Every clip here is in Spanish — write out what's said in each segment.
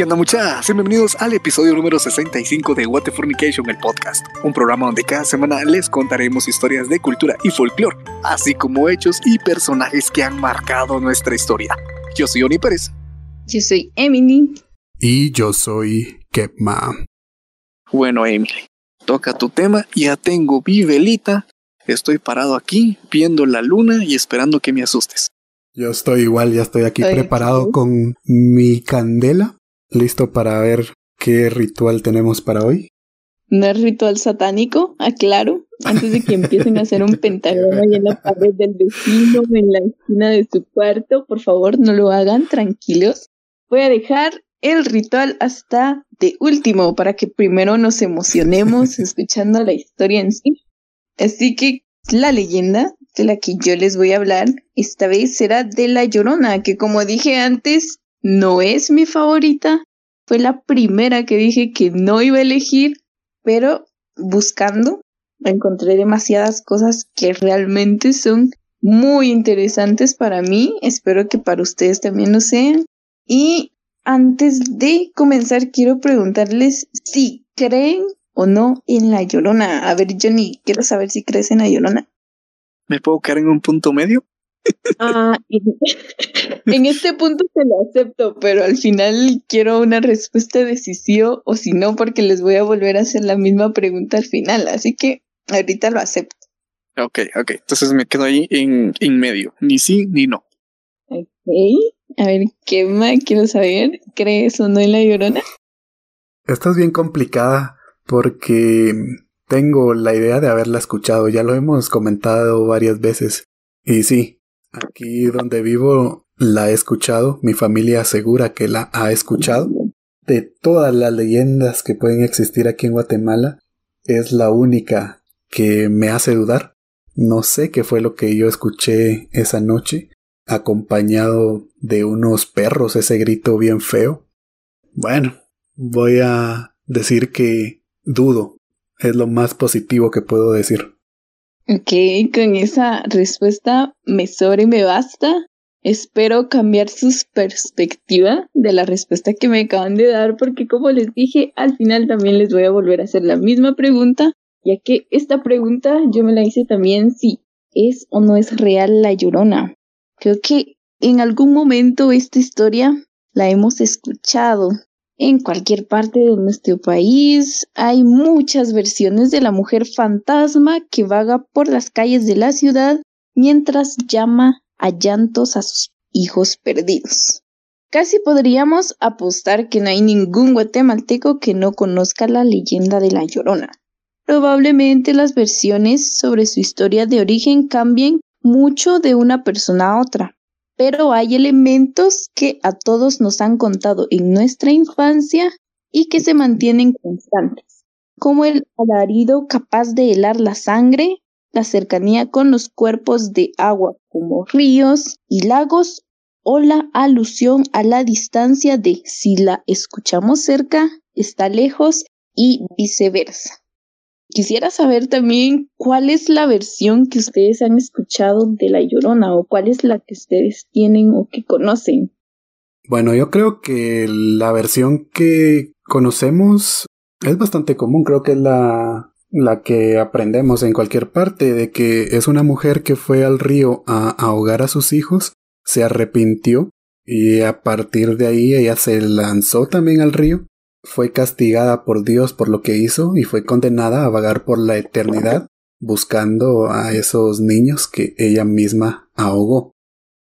¿Qué onda muchachos? Bienvenidos al episodio número 65 de What the Fornication, el podcast. Un programa donde cada semana les contaremos historias de cultura y folclore, así como hechos y personajes que han marcado nuestra historia. Yo soy Oni Pérez. Yo soy Emily. Y yo soy Kepma. Bueno, Emily, toca tu tema. Ya tengo mi velita. Estoy parado aquí viendo la luna y esperando que me asustes. Yo estoy igual, ya estoy aquí preparado con mi candela, listo para ver qué ritual tenemos para hoy. No es ritual satánico, aclaro, antes de que empiecen a hacer un pentagrama ahí en la pared del vecino, en la esquina de su cuarto, por favor no lo hagan, tranquilos. Voy a dejar el ritual hasta de último para que primero nos emocionemos escuchando la historia en sí. Así que la leyenda de la que yo les voy a hablar esta vez será de La Llorona, que como dije antes, no es mi favorita. Fue la primera que dije que no iba a elegir, pero buscando encontré demasiadas cosas que realmente son muy interesantes para mí. Espero que para ustedes también lo sean. Y antes de comenzar, quiero preguntarles si creen o no en la llorona. A ver, Johnny, quiero saber si crees en la llorona. ¿Me puedo quedar en un punto medio? Ah, en este punto se lo acepto, pero al final quiero una respuesta de si sí o, si no, porque les voy a volver a hacer la misma pregunta al final, así que ahorita lo acepto. Ok, ok, entonces me quedo ahí en, en medio, ni sí ni no. Ok, a ver, ¿qué más quiero saber? ¿Crees o no en la llorona? Esta es bien complicada porque tengo la idea de haberla escuchado, ya lo hemos comentado varias veces. Y sí, aquí donde vivo la he escuchado, mi familia asegura que la ha escuchado. De todas las leyendas que pueden existir aquí en Guatemala, es la única que me hace dudar. No sé qué fue lo que yo escuché esa noche, acompañado de unos perros, ese grito bien feo. Bueno, voy a decir que dudo, es lo más positivo que puedo decir. Ok, con esa respuesta me sobra y me basta. Espero cambiar sus perspectiva de la respuesta que me acaban de dar, porque como les dije, al final también les voy a volver a hacer la misma pregunta, ya que esta pregunta yo me la hice también si es o no es real la llorona. Creo que en algún momento esta historia la hemos escuchado, en cualquier parte de nuestro país hay muchas versiones de la mujer fantasma que vaga por las calles de la ciudad mientras llama a llantos a sus hijos perdidos. Casi podríamos apostar que no hay ningún guatemalteco que no conozca la leyenda de la Llorona. Probablemente las versiones sobre su historia de origen cambien mucho de una persona a otra, pero hay elementos que a todos nos han contado en nuestra infancia y que se mantienen constantes, como el alarido capaz de helar la sangre, la cercanía con los cuerpos de agua como ríos y lagos, o la alusión a la distancia de si la escuchamos cerca, está lejos y viceversa. Quisiera saber también cuál es la versión que ustedes han escuchado de La Llorona o cuál es la que ustedes tienen o que conocen. Bueno, yo creo que la versión que conocemos es bastante común, creo que es la, la que aprendemos en cualquier parte, de que es una mujer que fue al río a ahogar a sus hijos, se arrepintió y a partir de ahí ella se lanzó también al río fue castigada por Dios por lo que hizo y fue condenada a vagar por la eternidad buscando a esos niños que ella misma ahogó.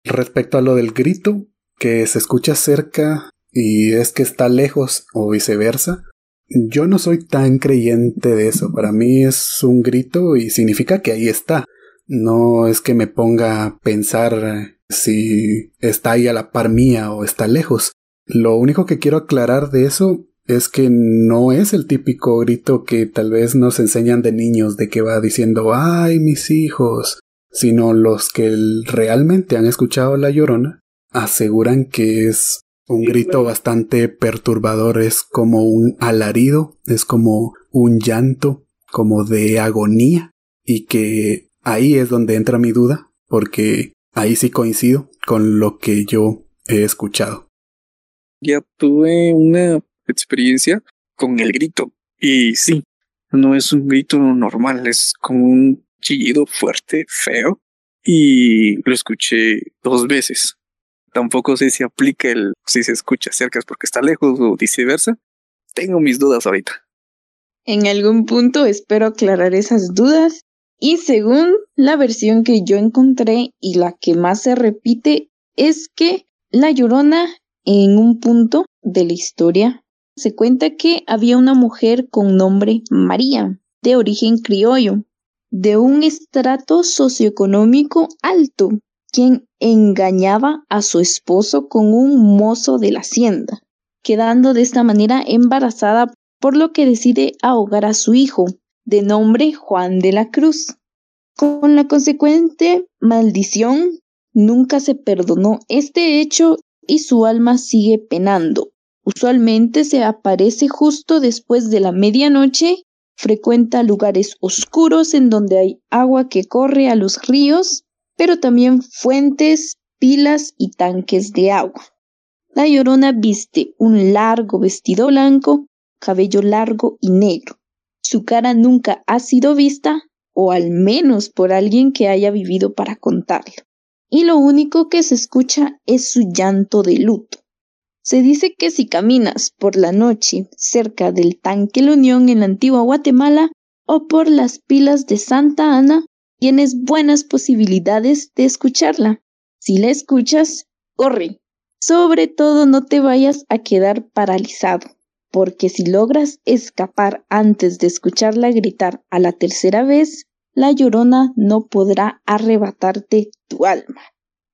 Respecto a lo del grito, que se escucha cerca y es que está lejos o viceversa, yo no soy tan creyente de eso. Para mí es un grito y significa que ahí está. No es que me ponga a pensar si está ahí a la par mía o está lejos. Lo único que quiero aclarar de eso es que no es el típico grito que tal vez nos enseñan de niños de que va diciendo ay mis hijos, sino los que realmente han escuchado la llorona aseguran que es un grito bastante perturbador, es como un alarido, es como un llanto, como de agonía, y que ahí es donde entra mi duda, porque ahí sí coincido con lo que yo he escuchado. ya tuve una experiencia con el grito. Y sí, no es un grito normal, es como un chillido fuerte, feo. Y lo escuché dos veces. Tampoco sé si aplica el si se escucha cerca es porque está lejos o viceversa. Tengo mis dudas ahorita. En algún punto espero aclarar esas dudas. Y según la versión que yo encontré y la que más se repite es que la Llorona en un punto de la historia se cuenta que había una mujer con nombre María, de origen criollo, de un estrato socioeconómico alto, quien engañaba a su esposo con un mozo de la hacienda, quedando de esta manera embarazada, por lo que decide ahogar a su hijo, de nombre Juan de la Cruz. Con la consecuente maldición, nunca se perdonó este hecho y su alma sigue penando. Usualmente se aparece justo después de la medianoche, frecuenta lugares oscuros en donde hay agua que corre a los ríos, pero también fuentes, pilas y tanques de agua. La llorona viste un largo vestido blanco, cabello largo y negro. Su cara nunca ha sido vista, o al menos por alguien que haya vivido para contarlo. Y lo único que se escucha es su llanto de luto. Se dice que si caminas por la noche cerca del tanque La Unión en la antigua Guatemala o por las pilas de Santa Ana, tienes buenas posibilidades de escucharla. Si la escuchas, corre. Sobre todo no te vayas a quedar paralizado, porque si logras escapar antes de escucharla gritar a la tercera vez, la llorona no podrá arrebatarte tu alma.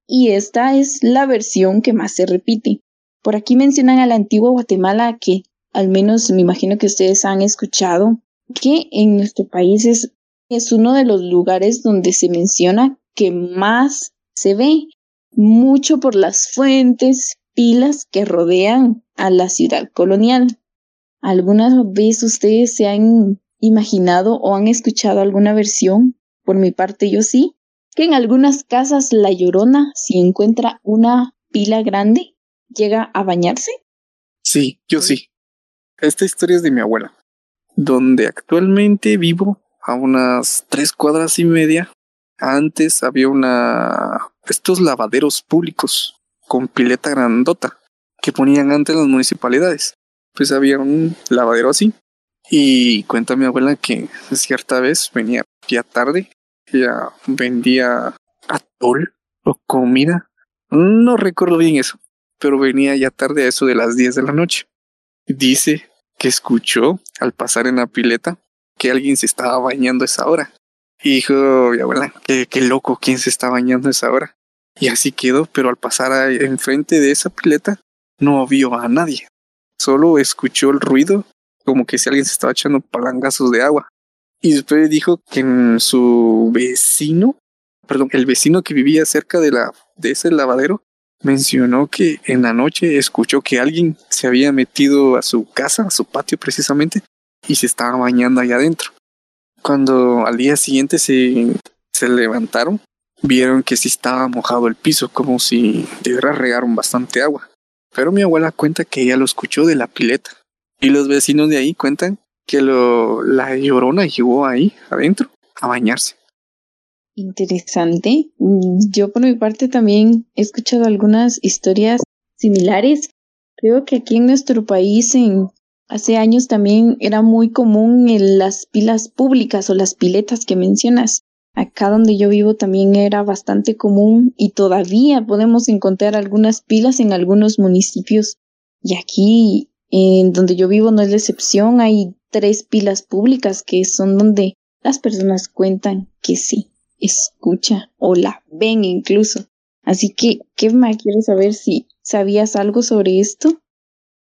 Y esta es la versión que más se repite. Por aquí mencionan a la antigua Guatemala que, al menos me imagino que ustedes han escuchado, que en nuestro país es, es uno de los lugares donde se menciona que más se ve, mucho por las fuentes, pilas que rodean a la ciudad colonial. ¿Alguna vez ustedes se han imaginado o han escuchado alguna versión? Por mi parte yo sí, que en algunas casas la llorona, si encuentra una pila grande, llega a bañarse. Sí, yo sí. Esta historia es de mi abuela, donde actualmente vivo a unas tres cuadras y media. Antes había una estos lavaderos públicos con pileta grandota que ponían antes las municipalidades. Pues había un lavadero así y cuenta mi abuela que cierta vez venía ya tarde, ya vendía atol o comida. No recuerdo bien eso, pero venía ya tarde a eso de las 10 de la noche. Dice que escuchó al pasar en la pileta que alguien se estaba bañando esa hora. Y dijo abuela, qué, qué loco, ¿quién se está bañando esa hora? Y así quedó, pero al pasar enfrente de esa pileta no vio a nadie. Solo escuchó el ruido como que si alguien se estaba echando palangazos de agua. Y después dijo que en su vecino, perdón, el vecino que vivía cerca de la de ese lavadero mencionó que en la noche escuchó que alguien se había metido a su casa, a su patio precisamente, y se estaba bañando allá adentro. Cuando al día siguiente se, se levantaron, vieron que sí estaba mojado el piso, como si de verdad regaron bastante agua. Pero mi abuela cuenta que ella lo escuchó de la pileta. Y los vecinos de ahí cuentan que lo, la llorona llegó ahí adentro a bañarse. Interesante. Yo por mi parte también he escuchado algunas historias similares. Creo que aquí en nuestro país en hace años también era muy común las pilas públicas o las piletas que mencionas. Acá donde yo vivo también era bastante común y todavía podemos encontrar algunas pilas en algunos municipios. Y aquí en donde yo vivo no es la excepción, hay tres pilas públicas que son donde las personas cuentan que sí, escucha o la ven incluso. Así que, ¿qué más quieres saber si sabías algo sobre esto?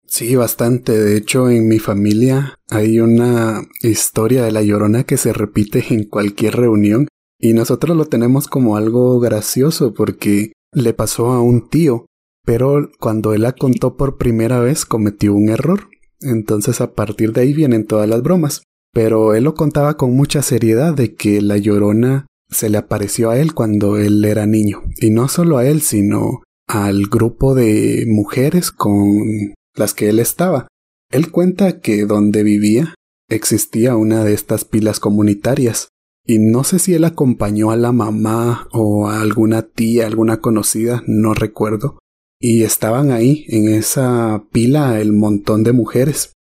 Sí, bastante. De hecho, en mi familia hay una historia de la llorona que se repite en cualquier reunión y nosotros lo tenemos como algo gracioso porque le pasó a un tío pero cuando él la contó por primera vez cometió un error. Entonces a partir de ahí vienen todas las bromas. Pero él lo contaba con mucha seriedad de que la llorona se le apareció a él cuando él era niño. Y no solo a él, sino al grupo de mujeres con las que él estaba. Él cuenta que donde vivía existía una de estas pilas comunitarias, y no sé si él acompañó a la mamá o a alguna tía, alguna conocida, no recuerdo, y estaban ahí en esa pila el montón de mujeres.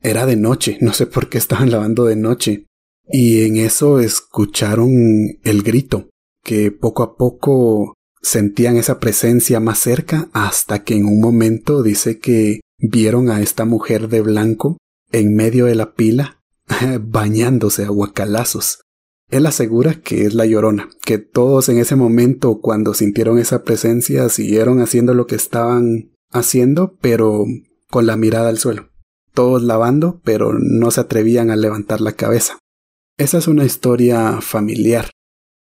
Era de noche, no sé por qué estaban lavando de noche. Y en eso escucharon el grito, que poco a poco sentían esa presencia más cerca hasta que en un momento dice que vieron a esta mujer de blanco en medio de la pila bañándose a guacalazos. Él asegura que es la llorona, que todos en ese momento cuando sintieron esa presencia siguieron haciendo lo que estaban haciendo, pero con la mirada al suelo todos lavando, pero no se atrevían a levantar la cabeza. Esa es una historia familiar.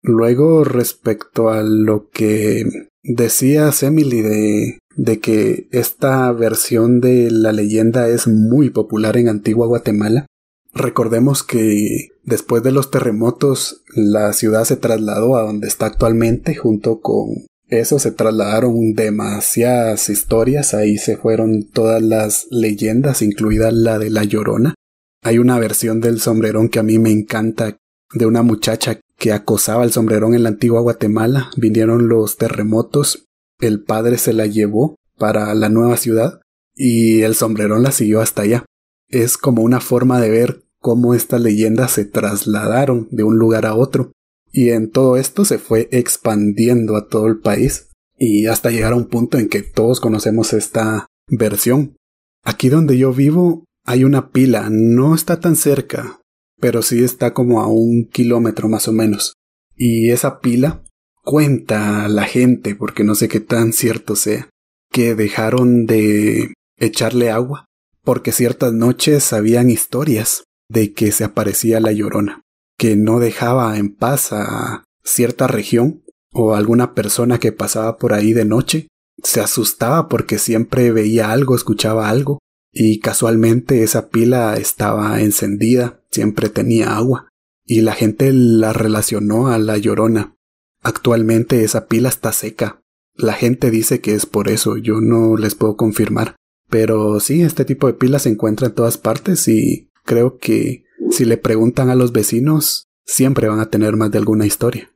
Luego, respecto a lo que decías, Emily, de, de que esta versión de la leyenda es muy popular en Antigua Guatemala, recordemos que después de los terremotos la ciudad se trasladó a donde está actualmente junto con eso se trasladaron demasiadas historias, ahí se fueron todas las leyendas, incluida la de La Llorona. Hay una versión del sombrerón que a mí me encanta, de una muchacha que acosaba al sombrerón en la antigua Guatemala. Vinieron los terremotos, el padre se la llevó para la nueva ciudad y el sombrerón la siguió hasta allá. Es como una forma de ver cómo estas leyendas se trasladaron de un lugar a otro. Y en todo esto se fue expandiendo a todo el país y hasta llegar a un punto en que todos conocemos esta versión. Aquí donde yo vivo hay una pila, no está tan cerca, pero sí está como a un kilómetro más o menos. Y esa pila cuenta a la gente, porque no sé qué tan cierto sea, que dejaron de echarle agua, porque ciertas noches habían historias de que se aparecía la llorona que no dejaba en paz a cierta región o alguna persona que pasaba por ahí de noche. Se asustaba porque siempre veía algo, escuchaba algo, y casualmente esa pila estaba encendida, siempre tenía agua, y la gente la relacionó a la llorona. Actualmente esa pila está seca. La gente dice que es por eso, yo no les puedo confirmar. Pero sí, este tipo de pilas se encuentra en todas partes y creo que si le preguntan a los vecinos, siempre van a tener más de alguna historia.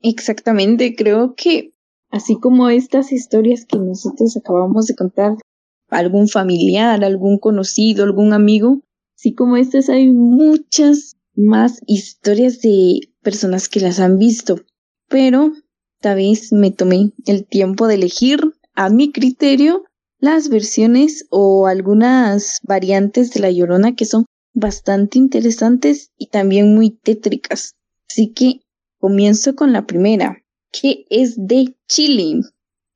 Exactamente, creo que así como estas historias que nosotros acabamos de contar, algún familiar, algún conocido, algún amigo, así como estas hay muchas más historias de personas que las han visto, pero tal vez me tomé el tiempo de elegir a mi criterio las versiones o algunas variantes de la llorona que son bastante interesantes y también muy tétricas. Así que comienzo con la primera, que es de Chile,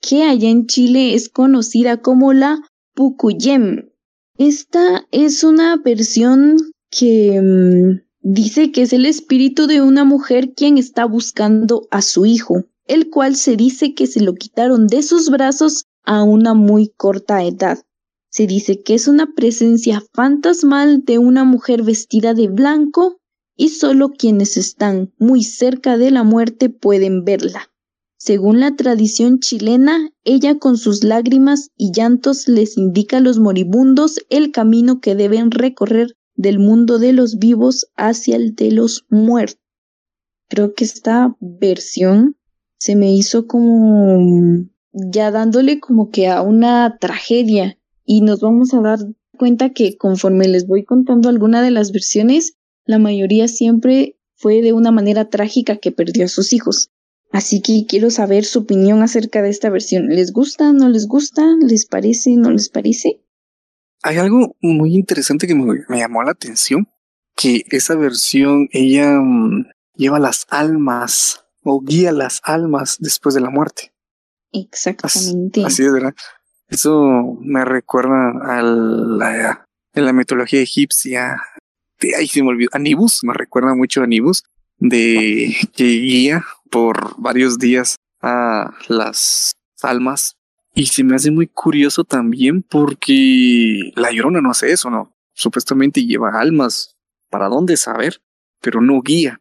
que allá en Chile es conocida como la Pukuyem. Esta es una versión que mm, dice que es el espíritu de una mujer quien está buscando a su hijo, el cual se dice que se lo quitaron de sus brazos a una muy corta edad. Se dice que es una presencia fantasmal de una mujer vestida de blanco y solo quienes están muy cerca de la muerte pueden verla. Según la tradición chilena, ella con sus lágrimas y llantos les indica a los moribundos el camino que deben recorrer del mundo de los vivos hacia el de los muertos. Creo que esta versión se me hizo como ya dándole como que a una tragedia y nos vamos a dar cuenta que conforme les voy contando alguna de las versiones, la mayoría siempre fue de una manera trágica que perdió a sus hijos. Así que quiero saber su opinión acerca de esta versión. ¿Les gusta? ¿No les gusta? ¿Les parece? ¿No les parece? Hay algo muy interesante que me, llamó la atención, que esa versión ella mm, lleva las almas o guía las almas después de la muerte. Exactamente. así es, ¿verdad? Eso me recuerda a la, en la mitología egipcia. De, ahí se me olvidó. Anibus, me recuerda mucho a Anibus, de que guía por varios días a las almas. Y se me hace muy curioso también porque la llorona no hace eso, ¿no? Supuestamente lleva almas. ¿Para dónde saber? Pero no guía.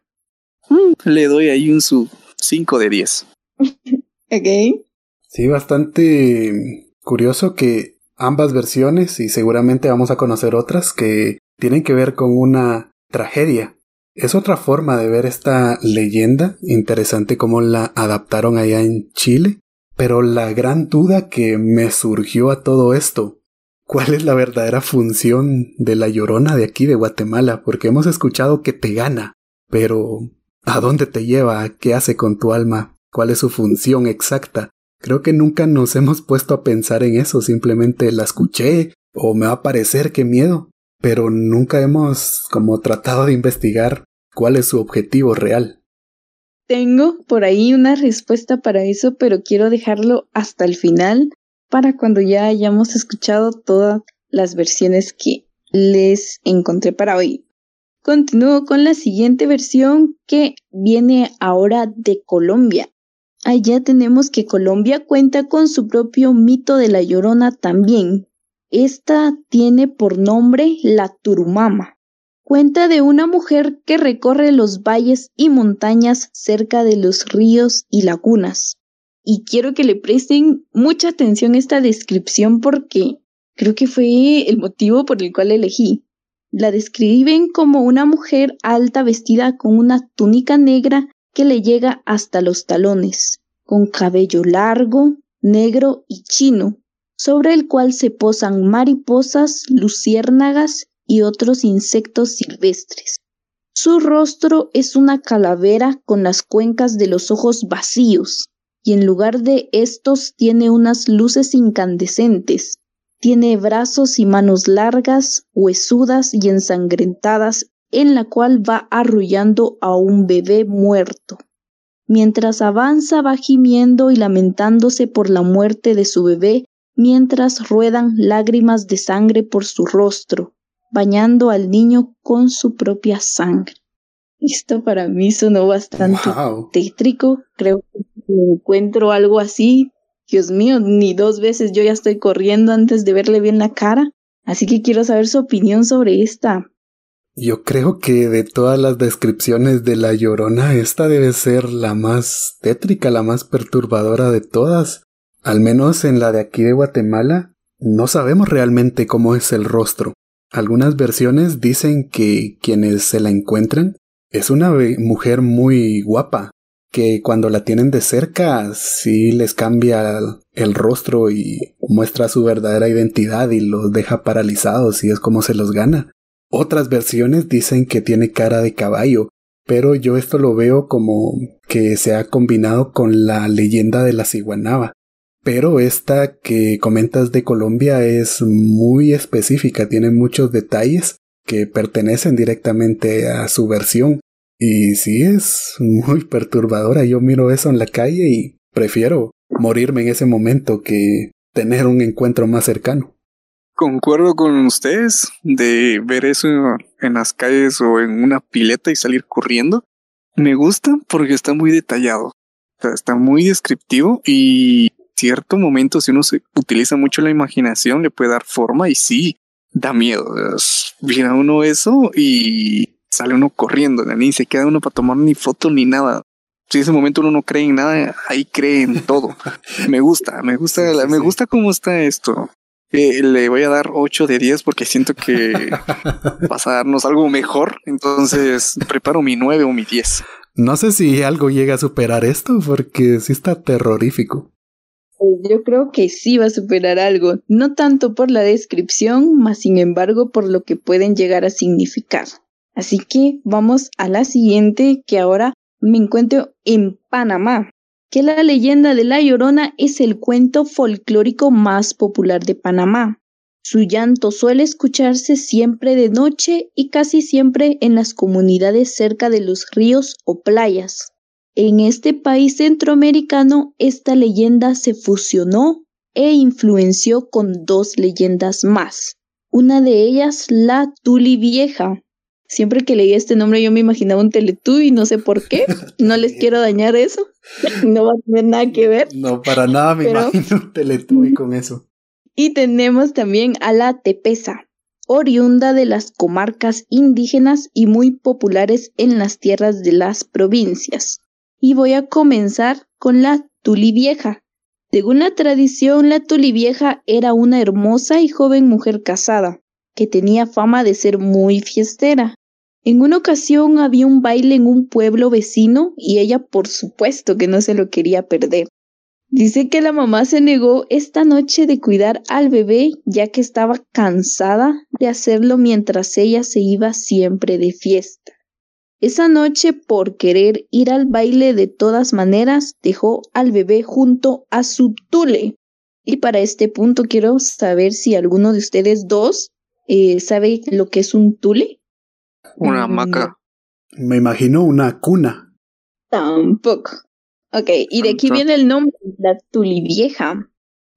Mm, le doy ahí un su 5 de 10. ok. Sí, bastante Curioso que ambas versiones y seguramente vamos a conocer otras que tienen que ver con una tragedia. Es otra forma de ver esta leyenda, interesante cómo la adaptaron allá en Chile, pero la gran duda que me surgió a todo esto, ¿cuál es la verdadera función de la llorona de aquí de Guatemala? Porque hemos escuchado que te gana, pero ¿a dónde te lleva? ¿Qué hace con tu alma? ¿Cuál es su función exacta? Creo que nunca nos hemos puesto a pensar en eso, simplemente la escuché o me va a parecer que miedo, pero nunca hemos como tratado de investigar cuál es su objetivo real. Tengo por ahí una respuesta para eso, pero quiero dejarlo hasta el final para cuando ya hayamos escuchado todas las versiones que les encontré para hoy. Continúo con la siguiente versión que viene ahora de Colombia. Allá tenemos que Colombia cuenta con su propio mito de la Llorona también. Esta tiene por nombre la Turumama. Cuenta de una mujer que recorre los valles y montañas cerca de los ríos y lagunas. Y quiero que le presten mucha atención a esta descripción porque creo que fue el motivo por el cual elegí. La describen como una mujer alta vestida con una túnica negra que le llega hasta los talones, con cabello largo, negro y chino, sobre el cual se posan mariposas, luciérnagas y otros insectos silvestres. Su rostro es una calavera con las cuencas de los ojos vacíos, y en lugar de estos tiene unas luces incandescentes. Tiene brazos y manos largas, huesudas y ensangrentadas en la cual va arrullando a un bebé muerto. Mientras avanza va gimiendo y lamentándose por la muerte de su bebé, mientras ruedan lágrimas de sangre por su rostro, bañando al niño con su propia sangre. Esto para mí sonó bastante tétrico. Creo que encuentro algo así, Dios mío, ni dos veces yo ya estoy corriendo antes de verle bien la cara. Así que quiero saber su opinión sobre esta yo creo que de todas las descripciones de la llorona, esta debe ser la más tétrica, la más perturbadora de todas. Al menos en la de aquí de Guatemala, no sabemos realmente cómo es el rostro. Algunas versiones dicen que quienes se la encuentran es una mujer muy guapa, que cuando la tienen de cerca sí les cambia el rostro y muestra su verdadera identidad y los deja paralizados y es como se los gana. Otras versiones dicen que tiene cara de caballo, pero yo esto lo veo como que se ha combinado con la leyenda de la ciguanaba. Pero esta que comentas de Colombia es muy específica, tiene muchos detalles que pertenecen directamente a su versión. Y sí es muy perturbadora. Yo miro eso en la calle y prefiero morirme en ese momento que tener un encuentro más cercano. Concuerdo con ustedes de ver eso en las calles o en una pileta y salir corriendo. Me gusta porque está muy detallado. está muy descriptivo y cierto momento si uno se utiliza mucho la imaginación le puede dar forma y sí, da miedo. Mira uno eso y sale uno corriendo, ni se queda uno para tomar ni foto ni nada. Si ese momento uno no cree en nada, ahí cree en todo. me gusta, me gusta, me gusta cómo está esto le voy a dar 8 de 10 porque siento que vas a darnos algo mejor. Entonces preparo mi 9 o mi 10. No sé si algo llega a superar esto porque sí está terrorífico. Yo creo que sí va a superar algo, no tanto por la descripción, más sin embargo por lo que pueden llegar a significar. Así que vamos a la siguiente que ahora me encuentro en Panamá que la leyenda de La Llorona es el cuento folclórico más popular de Panamá. Su llanto suele escucharse siempre de noche y casi siempre en las comunidades cerca de los ríos o playas. En este país centroamericano esta leyenda se fusionó e influenció con dos leyendas más. Una de ellas la Tuli Vieja, Siempre que leí este nombre yo me imaginaba un y no sé por qué. No les quiero dañar eso. No va a tener nada que ver. No, para nada me imagino un Teletubby con eso. Y tenemos también a la Tepesa, oriunda de las comarcas indígenas y muy populares en las tierras de las provincias. Y voy a comenzar con la Tuli Vieja. Según la tradición, la Tulivieja era una hermosa y joven mujer casada, que tenía fama de ser muy fiestera. En una ocasión había un baile en un pueblo vecino y ella por supuesto que no se lo quería perder. Dice que la mamá se negó esta noche de cuidar al bebé ya que estaba cansada de hacerlo mientras ella se iba siempre de fiesta. Esa noche, por querer ir al baile de todas maneras, dejó al bebé junto a su tule. Y para este punto quiero saber si alguno de ustedes dos eh, sabe lo que es un tule. Una hamaca. Me imagino una cuna. Tampoco. Ok, y de aquí viene el nombre, la tulivieja.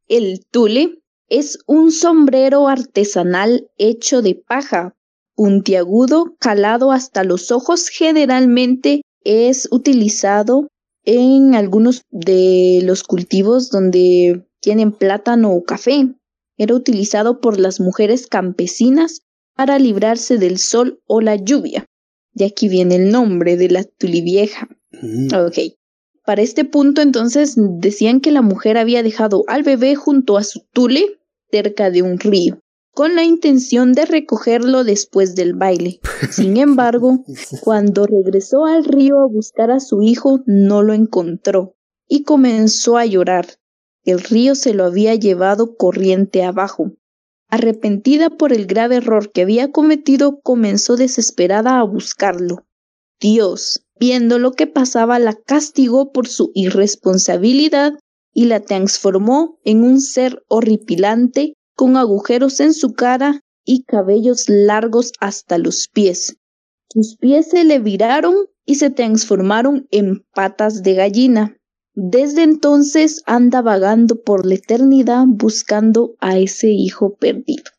El tule es un sombrero artesanal hecho de paja, puntiagudo, calado hasta los ojos. Generalmente es utilizado en algunos de los cultivos donde tienen plátano o café. Era utilizado por las mujeres campesinas para librarse del sol o la lluvia. De aquí viene el nombre de la tulivieja. Mm. Ok. Para este punto entonces decían que la mujer había dejado al bebé junto a su tule cerca de un río, con la intención de recogerlo después del baile. Sin embargo, cuando regresó al río a buscar a su hijo, no lo encontró y comenzó a llorar. El río se lo había llevado corriente abajo. Arrepentida por el grave error que había cometido, comenzó desesperada a buscarlo. Dios, viendo lo que pasaba, la castigó por su irresponsabilidad y la transformó en un ser horripilante con agujeros en su cara y cabellos largos hasta los pies. Sus pies se le viraron y se transformaron en patas de gallina. Desde entonces anda vagando por la eternidad buscando a ese hijo perdido.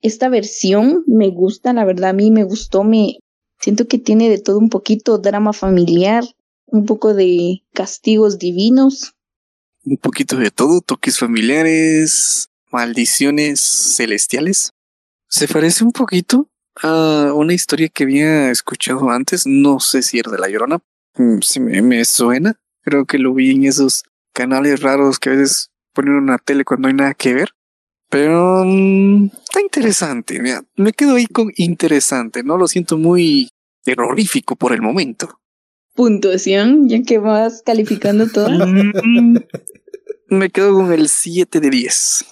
Esta versión me gusta, la verdad a mí me gustó, me, Siento que tiene de todo un poquito drama familiar, un poco de castigos divinos. Un poquito de todo, toques familiares, maldiciones celestiales. Se parece un poquito a una historia que había escuchado antes, no sé si era de La Llorona, mm, si me, suena, creo que lo vi en esos canales raros que a veces ponen una tele cuando hay nada que ver. Pero mm, está interesante, mira, me quedo ahí con interesante, no lo siento muy terrorífico por el momento. Puntuación, ya que vas calificando todo. Mm, me quedo con el 7 de 10.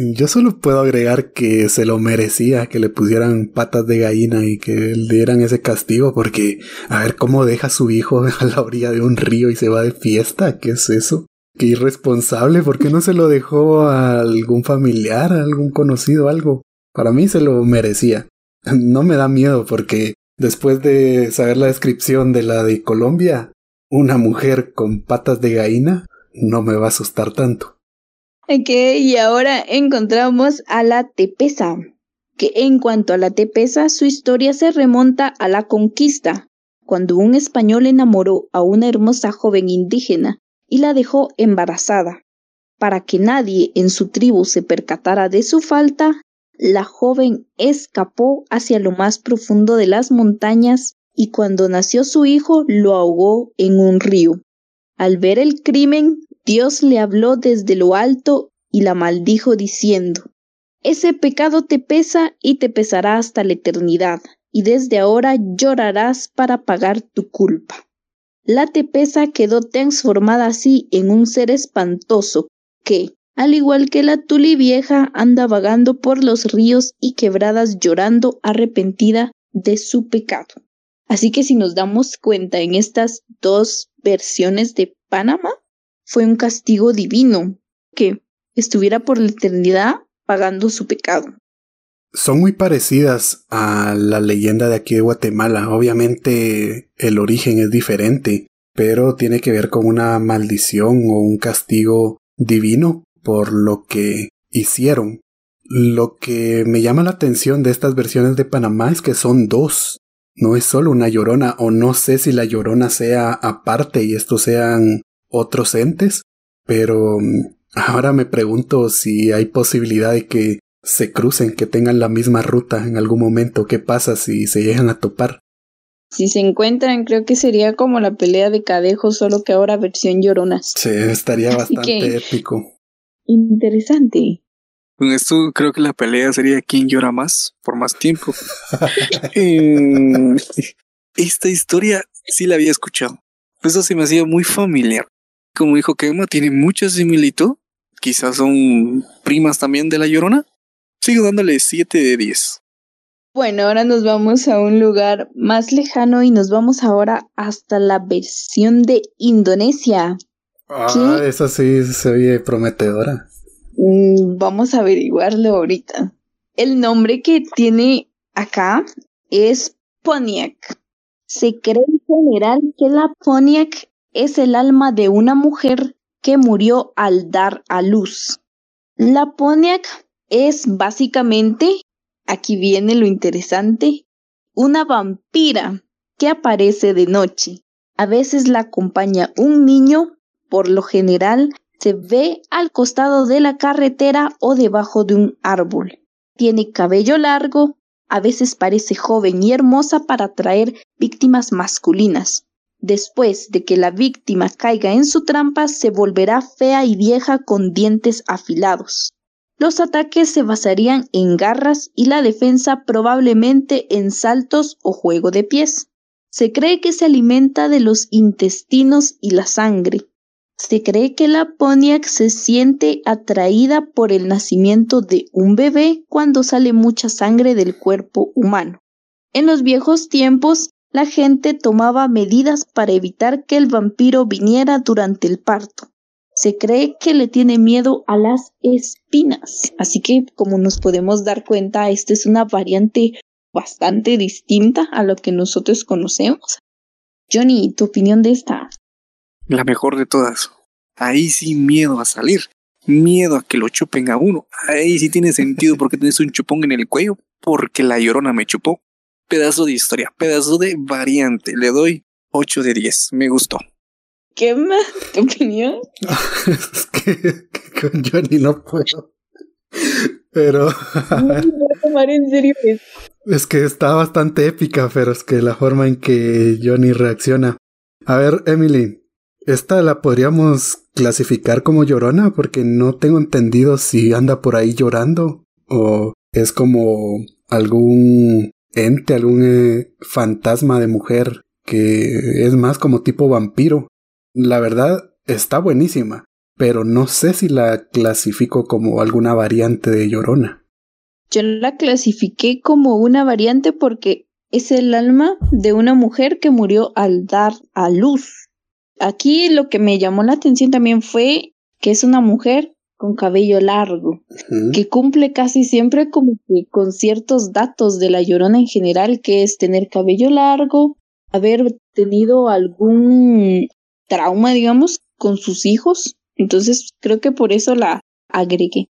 Yo solo puedo agregar que se lo merecía que le pusieran patas de gallina y que le dieran ese castigo porque a ver cómo deja a su hijo a la orilla de un río y se va de fiesta, ¿qué es eso? Qué irresponsable, ¿por qué no se lo dejó a algún familiar, a algún conocido, algo? Para mí se lo merecía. No me da miedo porque después de saber la descripción de la de Colombia, una mujer con patas de gallina no me va a asustar tanto. Ok, y ahora encontramos a la Tepesa, que en cuanto a la Tepesa, su historia se remonta a la conquista, cuando un español enamoró a una hermosa joven indígena y la dejó embarazada. Para que nadie en su tribu se percatara de su falta, la joven escapó hacia lo más profundo de las montañas y cuando nació su hijo lo ahogó en un río. Al ver el crimen, Dios le habló desde lo alto y la maldijo diciendo, Ese pecado te pesa y te pesará hasta la eternidad, y desde ahora llorarás para pagar tu culpa. La tepesa quedó transformada así en un ser espantoso que, al igual que la tuli vieja, anda vagando por los ríos y quebradas llorando arrepentida de su pecado. Así que si nos damos cuenta en estas dos versiones de Panamá, fue un castigo divino que estuviera por la eternidad pagando su pecado. Son muy parecidas a la leyenda de aquí de Guatemala. Obviamente el origen es diferente, pero tiene que ver con una maldición o un castigo divino por lo que hicieron. Lo que me llama la atención de estas versiones de Panamá es que son dos. No es solo una llorona, o no sé si la llorona sea aparte y estos sean otros entes, pero mm, ahora me pregunto si hay posibilidad de que se crucen, que tengan la misma ruta en algún momento. ¿Qué pasa si se llegan a topar? Si se encuentran, creo que sería como la pelea de Cadejo, solo que ahora versión lloronas. Sí, estaría bastante épico. Interesante. Con esto creo que la pelea sería quién llora más por más tiempo. Eh, esta historia sí la había escuchado. Eso se me hacía muy familiar. Como dijo Kema, tiene mucha similitud. Quizás son primas también de la Llorona. Sigo dándole 7 de 10. Bueno, ahora nos vamos a un lugar más lejano y nos vamos ahora hasta la versión de Indonesia. Ah, esa sí se ve prometedora. Mm, vamos a averiguarlo ahorita. El nombre que tiene acá es Pontiac. Se cree en general que la Pontiac es el alma de una mujer que murió al dar a luz. La Pontiac es básicamente, aquí viene lo interesante, una vampira que aparece de noche. A veces la acompaña un niño, por lo general se ve al costado de la carretera o debajo de un árbol. Tiene cabello largo, a veces parece joven y hermosa para atraer víctimas masculinas. Después de que la víctima caiga en su trampa, se volverá fea y vieja con dientes afilados. Los ataques se basarían en garras y la defensa probablemente en saltos o juego de pies. Se cree que se alimenta de los intestinos y la sangre. Se cree que la Pontiac se siente atraída por el nacimiento de un bebé cuando sale mucha sangre del cuerpo humano. En los viejos tiempos, la gente tomaba medidas para evitar que el vampiro viniera durante el parto. Se cree que le tiene miedo a las espinas, así que como nos podemos dar cuenta, esta es una variante bastante distinta a lo que nosotros conocemos. Johnny, ¿tu opinión de esta? La mejor de todas. Ahí sí miedo a salir. Miedo a que lo chupen a uno. Ahí sí tiene sentido porque tienes un chupón en el cuello. Porque la llorona me chupó. Pedazo de historia, pedazo de variante. Le doy 8 de 10. Me gustó. ¿Qué más? ¿Tu opinión? es que, con Johnny no puedo. Pero. no voy a tomar en serio Es que está bastante épica, pero es que la forma en que Johnny reacciona. A ver, Emily, esta la podríamos clasificar como llorona porque no tengo entendido si anda por ahí llorando o es como algún ente, algún eh, fantasma de mujer que es más como tipo vampiro. La verdad está buenísima, pero no sé si la clasifico como alguna variante de llorona. Yo la clasifiqué como una variante porque es el alma de una mujer que murió al dar a luz. Aquí lo que me llamó la atención también fue que es una mujer con cabello largo, que cumple casi siempre como que con ciertos datos de la llorona en general, que es tener cabello largo, haber tenido algún trauma, digamos, con sus hijos. Entonces creo que por eso la agregué.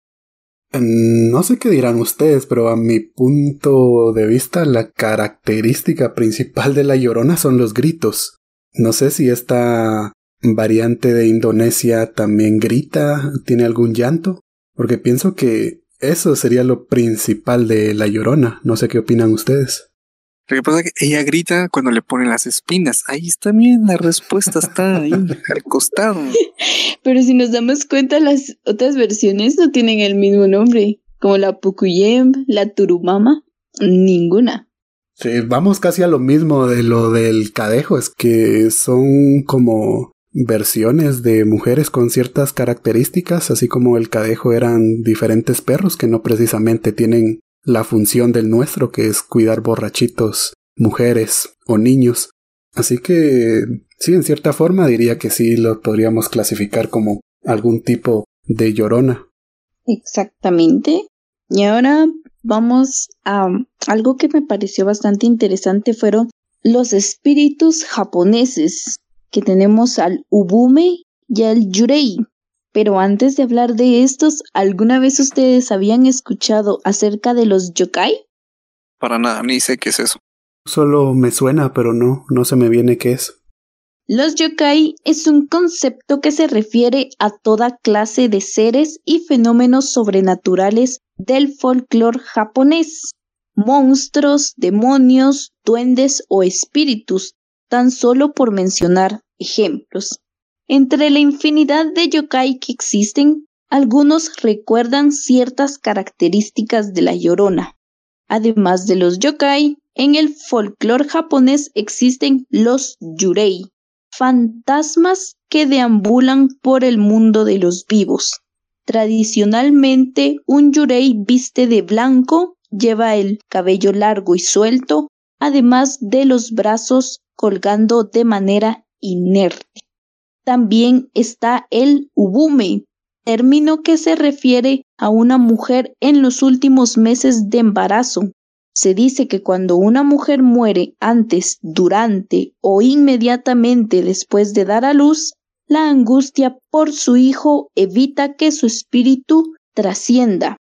Mm, no sé qué dirán ustedes, pero a mi punto de vista la característica principal de la llorona son los gritos. No sé si esta variante de Indonesia también grita, tiene algún llanto, porque pienso que eso sería lo principal de la llorona. No sé qué opinan ustedes. Lo que pasa es que ella grita cuando le ponen las espinas. Ahí está bien, la respuesta está ahí, al costado. Pero si nos damos cuenta, las otras versiones no tienen el mismo nombre, como la Pukuyem, la Turumama, ninguna. Sí, vamos casi a lo mismo de lo del cadejo, es que son como versiones de mujeres con ciertas características, así como el cadejo eran diferentes perros que no precisamente tienen la función del nuestro, que es cuidar borrachitos, mujeres o niños. Así que sí, en cierta forma diría que sí lo podríamos clasificar como algún tipo de llorona. Exactamente. Y ahora vamos a algo que me pareció bastante interesante fueron los espíritus japoneses, que tenemos al Ubume y al Yurei. Pero antes de hablar de estos, ¿alguna vez ustedes habían escuchado acerca de los yokai? Para nada, ni sé qué es eso. Solo me suena, pero no, no se me viene qué es. Los yokai es un concepto que se refiere a toda clase de seres y fenómenos sobrenaturales del folclore japonés. monstruos, demonios, duendes o espíritus, tan solo por mencionar ejemplos. Entre la infinidad de yokai que existen, algunos recuerdan ciertas características de la llorona. Además de los yokai, en el folclore japonés existen los yurei, fantasmas que deambulan por el mundo de los vivos. Tradicionalmente, un yurei viste de blanco, lleva el cabello largo y suelto, además de los brazos colgando de manera inerte. También está el ubume, término que se refiere a una mujer en los últimos meses de embarazo. Se dice que cuando una mujer muere antes, durante o inmediatamente después de dar a luz, la angustia por su hijo evita que su espíritu trascienda.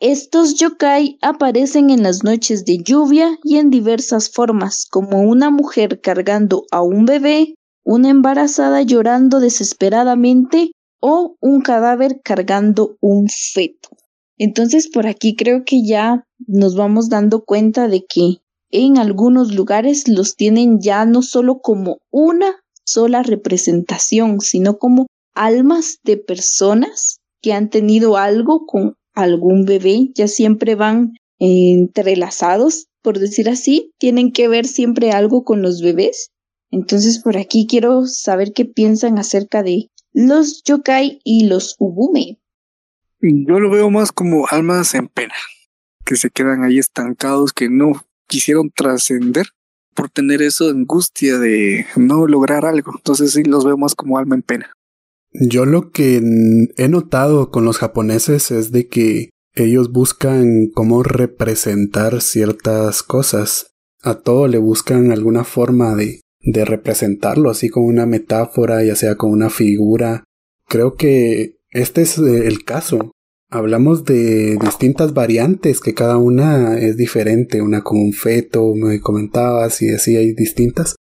Estos yokai aparecen en las noches de lluvia y en diversas formas, como una mujer cargando a un bebé, una embarazada llorando desesperadamente o un cadáver cargando un feto. Entonces por aquí creo que ya nos vamos dando cuenta de que en algunos lugares los tienen ya no solo como una sola representación, sino como almas de personas que han tenido algo con algún bebé, ya siempre van entrelazados, por decir así, tienen que ver siempre algo con los bebés. Entonces por aquí quiero saber qué piensan acerca de los yokai y los ubume. Yo lo veo más como almas en pena, que se quedan ahí estancados, que no quisieron trascender por tener de angustia de no lograr algo. Entonces sí los veo más como alma en pena. Yo lo que he notado con los japoneses es de que ellos buscan cómo representar ciertas cosas. A todo le buscan alguna forma de de representarlo así como una metáfora, ya sea con una figura. Creo que este es eh, el caso. Hablamos de distintas variantes que cada una es diferente, una con un feto, me comentabas y así hay distintas.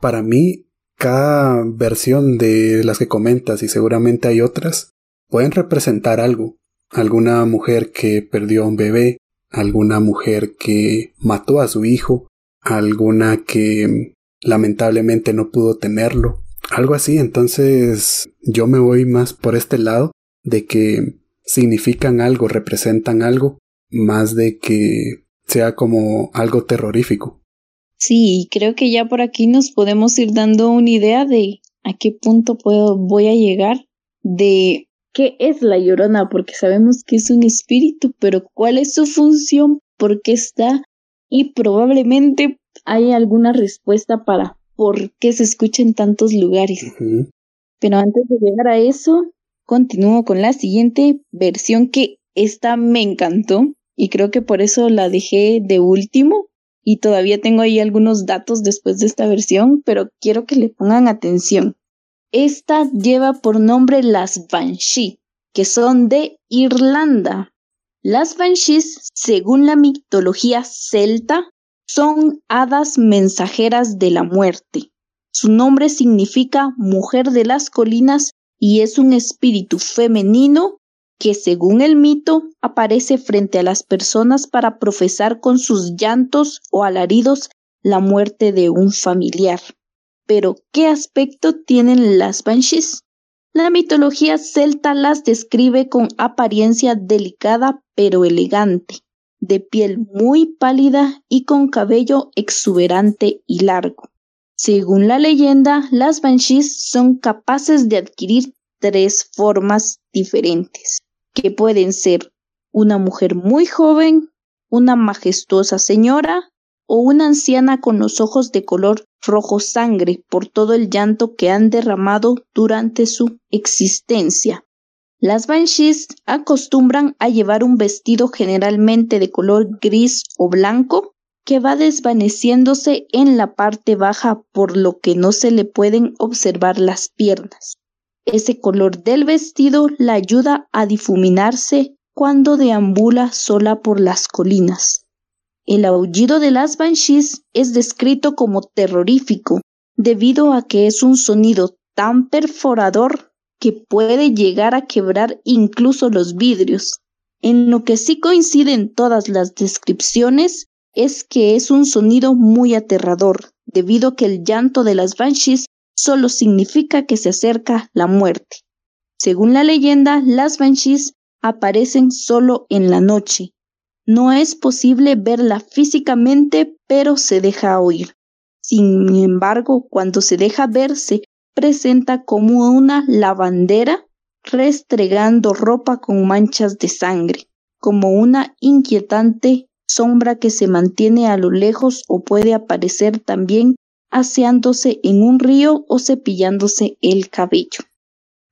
Para mí, cada versión de las que comentas y seguramente hay otras, pueden representar algo. Alguna mujer que perdió a un bebé, alguna mujer que mató a su hijo, alguna que lamentablemente no pudo tenerlo. Algo así, entonces yo me voy más por este lado de que significan algo, representan algo, más de que sea como algo terrorífico. Sí, creo que ya por aquí nos podemos ir dando una idea de a qué punto puedo, voy a llegar de qué es la llorona, porque sabemos que es un espíritu, pero cuál es su función, por qué está y probablemente hay alguna respuesta para por qué se escucha en tantos lugares. Pero antes de llegar a eso, continúo con la siguiente versión que esta me encantó y creo que por eso la dejé de último y todavía tengo ahí algunos datos después de esta versión, pero quiero que le pongan atención. Esta lleva por nombre las Banshee, que son de Irlanda. Las Banshees, según la mitología celta, son hadas mensajeras de la muerte. Su nombre significa mujer de las colinas y es un espíritu femenino que según el mito aparece frente a las personas para profesar con sus llantos o alaridos la muerte de un familiar. Pero, ¿qué aspecto tienen las banshees? La mitología celta las describe con apariencia delicada pero elegante de piel muy pálida y con cabello exuberante y largo. Según la leyenda, las banshees son capaces de adquirir tres formas diferentes, que pueden ser una mujer muy joven, una majestuosa señora o una anciana con los ojos de color rojo sangre por todo el llanto que han derramado durante su existencia. Las banshees acostumbran a llevar un vestido generalmente de color gris o blanco que va desvaneciéndose en la parte baja por lo que no se le pueden observar las piernas. Ese color del vestido la ayuda a difuminarse cuando deambula sola por las colinas. El aullido de las banshees es descrito como terrorífico debido a que es un sonido tan perforador que puede llegar a quebrar incluso los vidrios. En lo que sí coinciden todas las descripciones es que es un sonido muy aterrador, debido a que el llanto de las banshees solo significa que se acerca la muerte. Según la leyenda, las banshees aparecen solo en la noche. No es posible verla físicamente, pero se deja oír. Sin embargo, cuando se deja ver, se presenta como una lavandera restregando ropa con manchas de sangre, como una inquietante sombra que se mantiene a lo lejos o puede aparecer también aseándose en un río o cepillándose el cabello.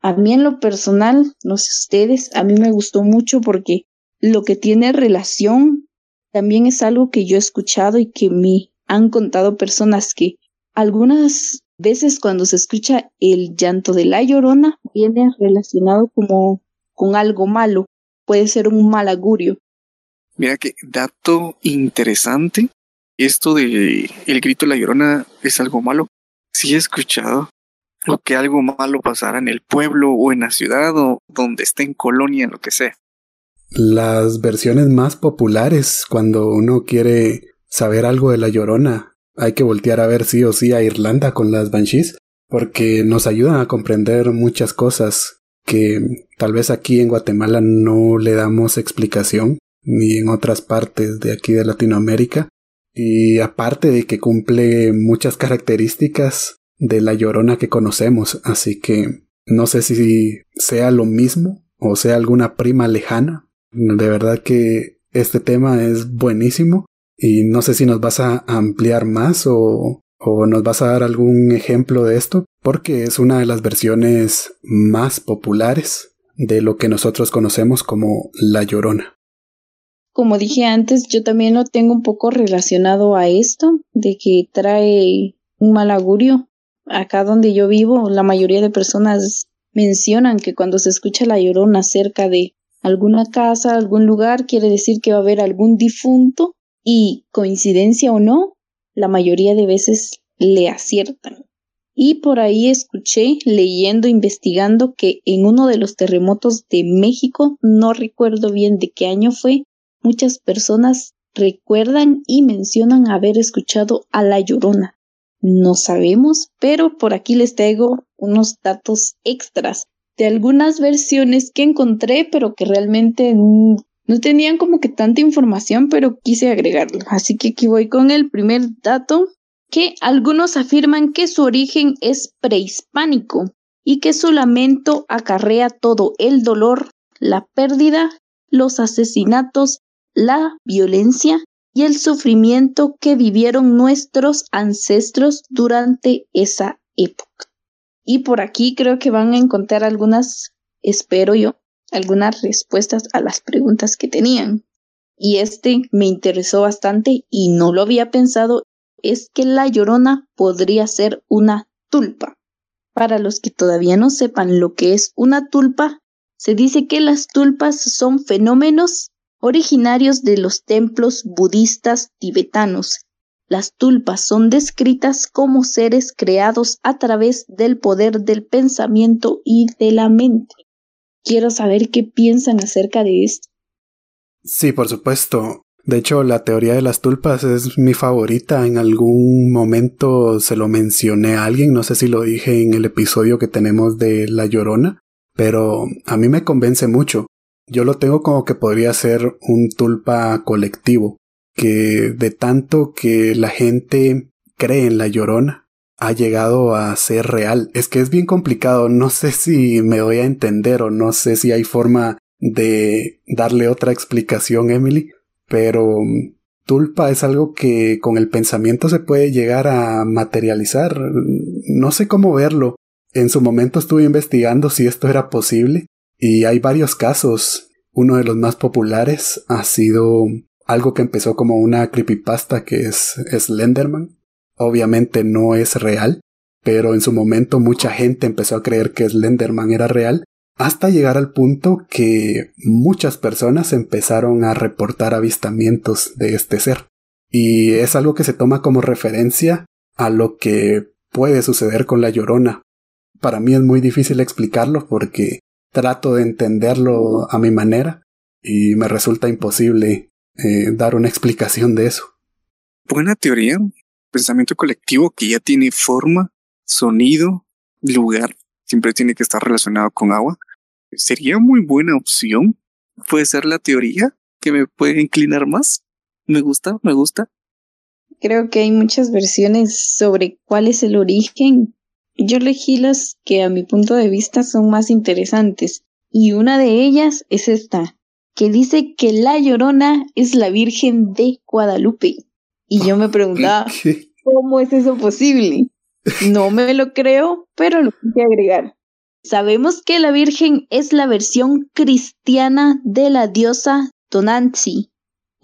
A mí en lo personal, no sé ustedes, a mí me gustó mucho porque lo que tiene relación también es algo que yo he escuchado y que me han contado personas que algunas veces cuando se escucha el llanto de la llorona viene relacionado como con algo malo, puede ser un mal augurio. Mira qué dato interesante. Esto de el grito de la llorona es algo malo. Sí he escuchado lo que algo malo pasara en el pueblo o en la ciudad o donde esté en colonia, lo que sea. Las versiones más populares cuando uno quiere saber algo de la llorona, hay que voltear a ver sí o sí a Irlanda con las Banshees, porque nos ayudan a comprender muchas cosas que tal vez aquí en Guatemala no le damos explicación, ni en otras partes de aquí de Latinoamérica. Y aparte de que cumple muchas características de la llorona que conocemos, así que no sé si sea lo mismo o sea alguna prima lejana. De verdad que este tema es buenísimo y no sé si nos vas a ampliar más o, o nos vas a dar algún ejemplo de esto, porque es una de las versiones más populares de lo que nosotros conocemos como la llorona. Como dije antes, yo también lo tengo un poco relacionado a esto, de que trae un mal augurio acá donde yo vivo, la mayoría de personas mencionan que cuando se escucha la llorona cerca de alguna casa, algún lugar, quiere decir que va a haber algún difunto y coincidencia o no, la mayoría de veces le aciertan. Y por ahí escuché, leyendo, investigando, que en uno de los terremotos de México, no recuerdo bien de qué año fue, muchas personas recuerdan y mencionan haber escuchado a la llorona. No sabemos, pero por aquí les traigo unos datos extras de algunas versiones que encontré, pero que realmente no tenían como que tanta información, pero quise agregarlo. Así que aquí voy con el primer dato, que algunos afirman que su origen es prehispánico y que su lamento acarrea todo el dolor, la pérdida, los asesinatos, la violencia y el sufrimiento que vivieron nuestros ancestros durante esa época. Y por aquí creo que van a encontrar algunas, espero yo, algunas respuestas a las preguntas que tenían. Y este me interesó bastante y no lo había pensado, es que la llorona podría ser una tulpa. Para los que todavía no sepan lo que es una tulpa, se dice que las tulpas son fenómenos originarios de los templos budistas tibetanos. Las tulpas son descritas como seres creados a través del poder del pensamiento y de la mente. Quiero saber qué piensan acerca de esto. Sí, por supuesto. De hecho, la teoría de las tulpas es mi favorita. En algún momento se lo mencioné a alguien, no sé si lo dije en el episodio que tenemos de La Llorona, pero a mí me convence mucho. Yo lo tengo como que podría ser un tulpa colectivo, que de tanto que la gente cree en la llorona, ha llegado a ser real. Es que es bien complicado, no sé si me doy a entender o no sé si hay forma de darle otra explicación, Emily, pero mm, tulpa es algo que con el pensamiento se puede llegar a materializar. No sé cómo verlo. En su momento estuve investigando si esto era posible y hay varios casos. Uno de los más populares ha sido algo que empezó como una creepypasta que es Slenderman. Obviamente no es real, pero en su momento mucha gente empezó a creer que Slenderman era real, hasta llegar al punto que muchas personas empezaron a reportar avistamientos de este ser. Y es algo que se toma como referencia a lo que puede suceder con la llorona. Para mí es muy difícil explicarlo porque trato de entenderlo a mi manera y me resulta imposible eh, dar una explicación de eso. buena teoría, pensamiento colectivo que ya tiene forma, sonido, lugar, siempre tiene que estar relacionado con agua. Sería muy buena opción. Puede ser la teoría que me puede inclinar más. Me gusta, me gusta. Creo que hay muchas versiones sobre cuál es el origen. Yo elegí las que a mi punto de vista son más interesantes. Y una de ellas es esta, que dice que la llorona es la Virgen de Guadalupe. Y yo me preguntaba, ¿cómo es eso posible? No me lo creo, pero lo quise agregar. Sabemos que la Virgen es la versión cristiana de la diosa Tonanzi.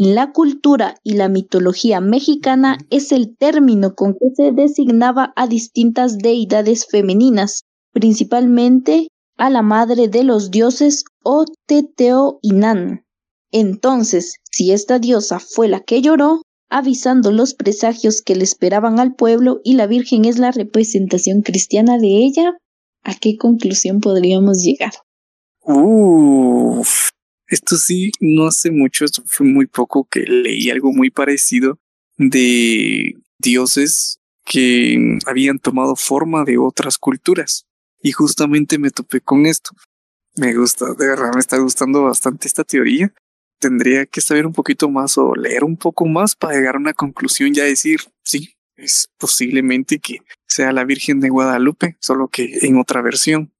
La cultura y la mitología mexicana es el término con que se designaba a distintas deidades femeninas, principalmente a la madre de los dioses o Teteo Inan. Entonces, si esta diosa fue la que lloró, avisando los presagios que le esperaban al pueblo y la Virgen es la representación cristiana de ella, ¿a qué conclusión podríamos llegar? Uf, esto sí, no hace mucho, esto fue muy poco que leí algo muy parecido de dioses que habían tomado forma de otras culturas. Y justamente me topé con esto. Me gusta, de verdad me está gustando bastante esta teoría tendría que saber un poquito más o leer un poco más para llegar a una conclusión y decir, sí, es posiblemente que sea la Virgen de Guadalupe, solo que en otra versión.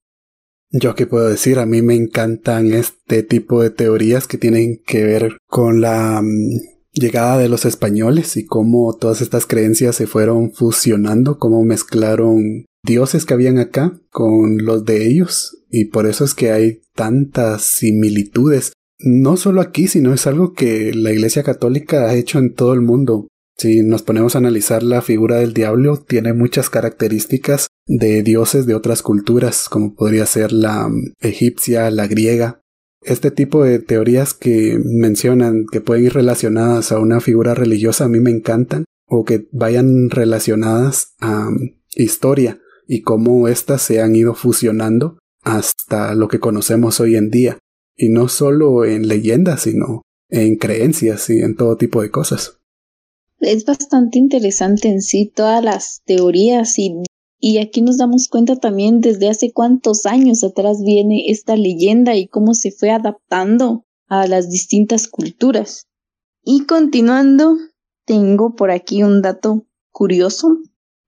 Yo qué puedo decir, a mí me encantan este tipo de teorías que tienen que ver con la mm, llegada de los españoles y cómo todas estas creencias se fueron fusionando, cómo mezclaron dioses que habían acá con los de ellos y por eso es que hay tantas similitudes no solo aquí, sino es algo que la Iglesia Católica ha hecho en todo el mundo. Si nos ponemos a analizar la figura del diablo, tiene muchas características de dioses de otras culturas, como podría ser la mm, egipcia, la griega. Este tipo de teorías que mencionan que pueden ir relacionadas a una figura religiosa a mí me encantan, o que vayan relacionadas a mm, historia y cómo éstas se han ido fusionando hasta lo que conocemos hoy en día y no solo en leyendas, sino en creencias y en todo tipo de cosas. Es bastante interesante en sí todas las teorías y, y aquí nos damos cuenta también desde hace cuántos años atrás viene esta leyenda y cómo se fue adaptando a las distintas culturas. Y continuando, tengo por aquí un dato curioso,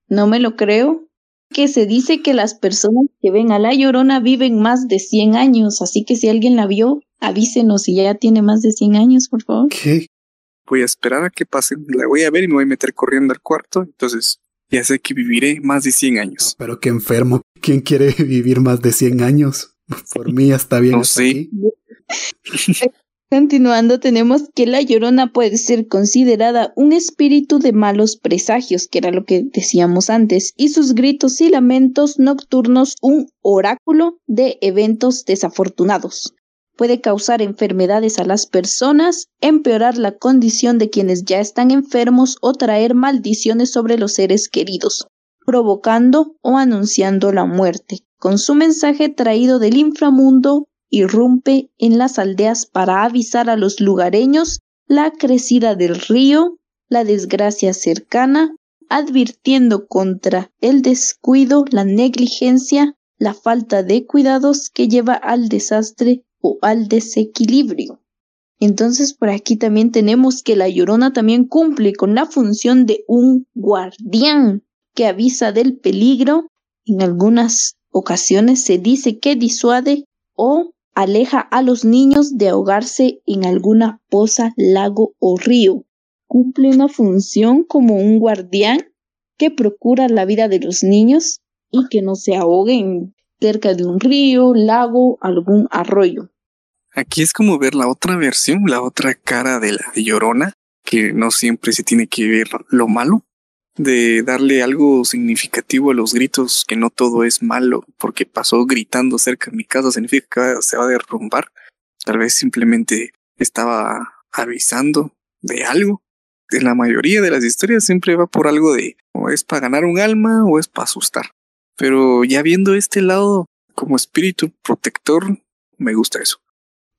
no me lo creo, que se dice que las personas que ven a la llorona viven más de 100 años, así que si alguien la vio, avísenos si ya tiene más de 100 años, por favor. ¿Qué? Voy a esperar a que pase, la voy a ver y me voy a meter corriendo al cuarto, entonces ya sé que viviré más de 100 años. pero qué enfermo, ¿quién quiere vivir más de 100 años? Por mí está bien. No sé. Continuando, tenemos que la llorona puede ser considerada un espíritu de malos presagios, que era lo que decíamos antes, y sus gritos y lamentos nocturnos un oráculo de eventos desafortunados. Puede causar enfermedades a las personas, empeorar la condición de quienes ya están enfermos o traer maldiciones sobre los seres queridos, provocando o anunciando la muerte, con su mensaje traído del inframundo irrumpe en las aldeas para avisar a los lugareños la crecida del río, la desgracia cercana, advirtiendo contra el descuido, la negligencia, la falta de cuidados que lleva al desastre o al desequilibrio. Entonces por aquí también tenemos que la llorona también cumple con la función de un guardián que avisa del peligro. En algunas ocasiones se dice que disuade o aleja a los niños de ahogarse en alguna poza, lago o río. Cumple una función como un guardián que procura la vida de los niños y que no se ahoguen cerca de un río, lago, algún arroyo. Aquí es como ver la otra versión, la otra cara de la llorona, que no siempre se tiene que ver lo malo, de darle algo significativo a los gritos, que no todo es malo, porque pasó gritando cerca de mi casa, significa que se va a derrumbar. Tal vez simplemente estaba avisando de algo. En la mayoría de las historias siempre va por algo de o es para ganar un alma o es para asustar. Pero ya viendo este lado como espíritu protector, me gusta eso.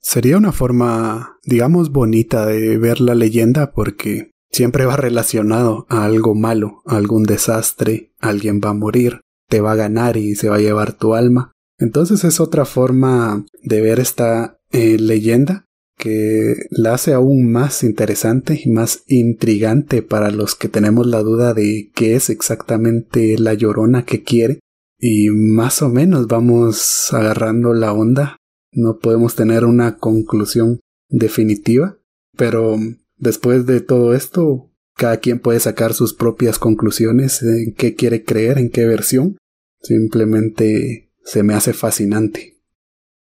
Sería una forma, digamos, bonita de ver la leyenda porque siempre va relacionado a algo malo, a algún desastre, alguien va a morir, te va a ganar y se va a llevar tu alma. Entonces es otra forma de ver esta eh, leyenda que la hace aún más interesante y más intrigante para los que tenemos la duda de qué es exactamente la llorona que quiere. Y más o menos vamos agarrando la onda. No podemos tener una conclusión definitiva, pero después de todo esto, cada quien puede sacar sus propias conclusiones en qué quiere creer, en qué versión. Simplemente se me hace fascinante.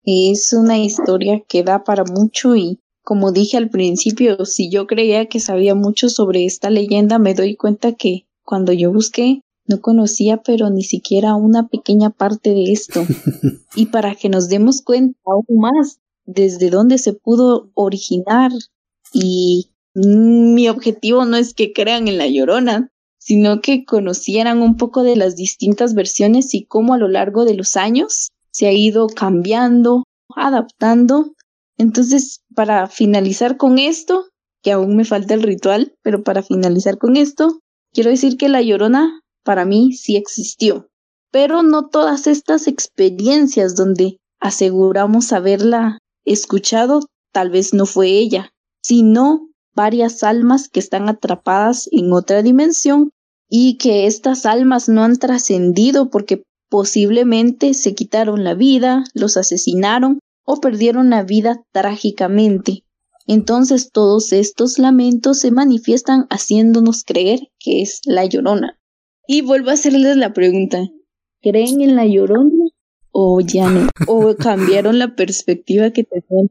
Es una historia que da para mucho y, como dije al principio, si yo creía que sabía mucho sobre esta leyenda, me doy cuenta que cuando yo busqué no conocía pero ni siquiera una pequeña parte de esto. y para que nos demos cuenta aún más desde dónde se pudo originar y mi objetivo no es que crean en la llorona, sino que conocieran un poco de las distintas versiones y cómo a lo largo de los años se ha ido cambiando, adaptando. Entonces, para finalizar con esto, que aún me falta el ritual, pero para finalizar con esto, quiero decir que la llorona para mí sí existió, pero no todas estas experiencias donde aseguramos haberla escuchado, tal vez no fue ella, sino varias almas que están atrapadas en otra dimensión y que estas almas no han trascendido porque Posiblemente se quitaron la vida, los asesinaron o perdieron la vida trágicamente. Entonces todos estos lamentos se manifiestan haciéndonos creer que es la llorona. Y vuelvo a hacerles la pregunta, ¿creen en la llorona o ya no? ¿O cambiaron la perspectiva que tenían?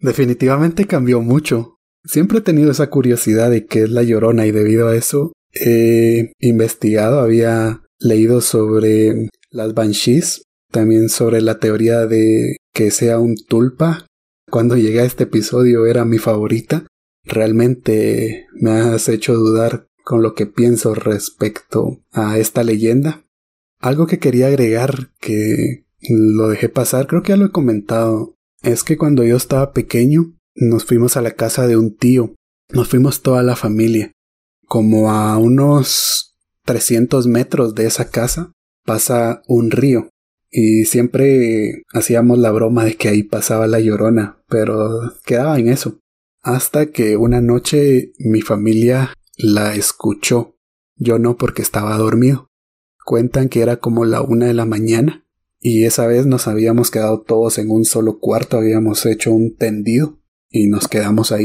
Definitivamente cambió mucho. Siempre he tenido esa curiosidad de qué es la llorona y debido a eso he investigado, había leído sobre las Banshees, también sobre la teoría de que sea un tulpa. Cuando llegué a este episodio era mi favorita. Realmente me has hecho dudar con lo que pienso respecto a esta leyenda. Algo que quería agregar que lo dejé pasar, creo que ya lo he comentado, es que cuando yo estaba pequeño nos fuimos a la casa de un tío, nos fuimos toda la familia, como a unos 300 metros de esa casa pasa un río y siempre hacíamos la broma de que ahí pasaba la llorona, pero quedaba en eso. Hasta que una noche mi familia la escuchó. Yo no porque estaba dormido. Cuentan que era como la una de la mañana y esa vez nos habíamos quedado todos en un solo cuarto, habíamos hecho un tendido y nos quedamos ahí.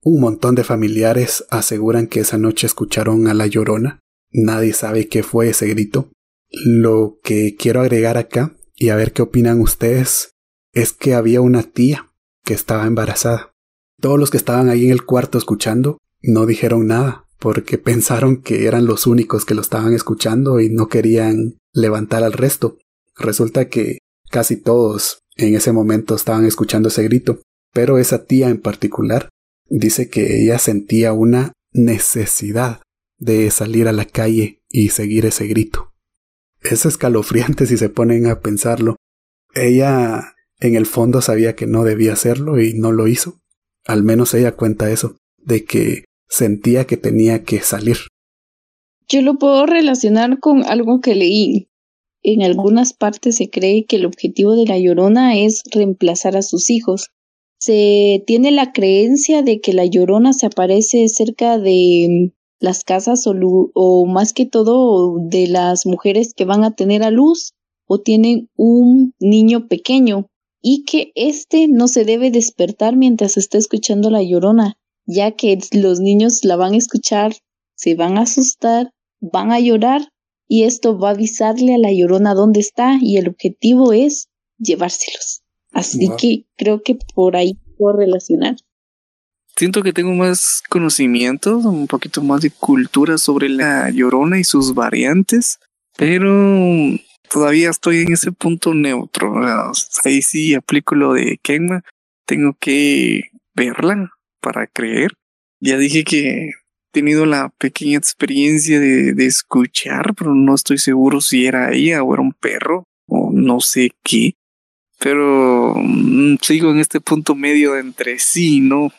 Un montón de familiares aseguran que esa noche escucharon a la llorona. Nadie sabe qué fue ese grito, lo que quiero agregar acá, y a ver qué opinan ustedes, es que había una tía que estaba embarazada. Todos los que estaban ahí en el cuarto escuchando no dijeron nada, porque pensaron que eran los únicos que lo estaban escuchando y no querían levantar al resto. Resulta que casi todos en ese momento estaban escuchando ese grito, pero esa tía en particular dice que ella sentía una necesidad de salir a la calle y seguir ese grito es escalofriante si se ponen a pensarlo. Ella en el fondo sabía que no debía hacerlo y no lo hizo. Al menos ella cuenta eso, de que sentía que tenía que salir. Yo lo puedo relacionar con algo que leí. En algunas partes se cree que el objetivo de la llorona es reemplazar a sus hijos. Se tiene la creencia de que la llorona se aparece cerca de las casas o, o más que todo de las mujeres que van a tener a luz o tienen un niño pequeño y que éste no se debe despertar mientras está escuchando la llorona, ya que los niños la van a escuchar, se van a asustar, van a llorar y esto va a avisarle a la llorona dónde está y el objetivo es llevárselos. Así que creo que por ahí puedo relacionar siento que tengo más conocimientos, un poquito más de cultura sobre la llorona y sus variantes, pero todavía estoy en ese punto neutro. Ahí sí aplico lo de Kenma, tengo que verla para creer. Ya dije que he tenido la pequeña experiencia de, de escuchar, pero no estoy seguro si era ella o era un perro o no sé qué. Pero mm, sigo en este punto medio de entre sí, ¿no?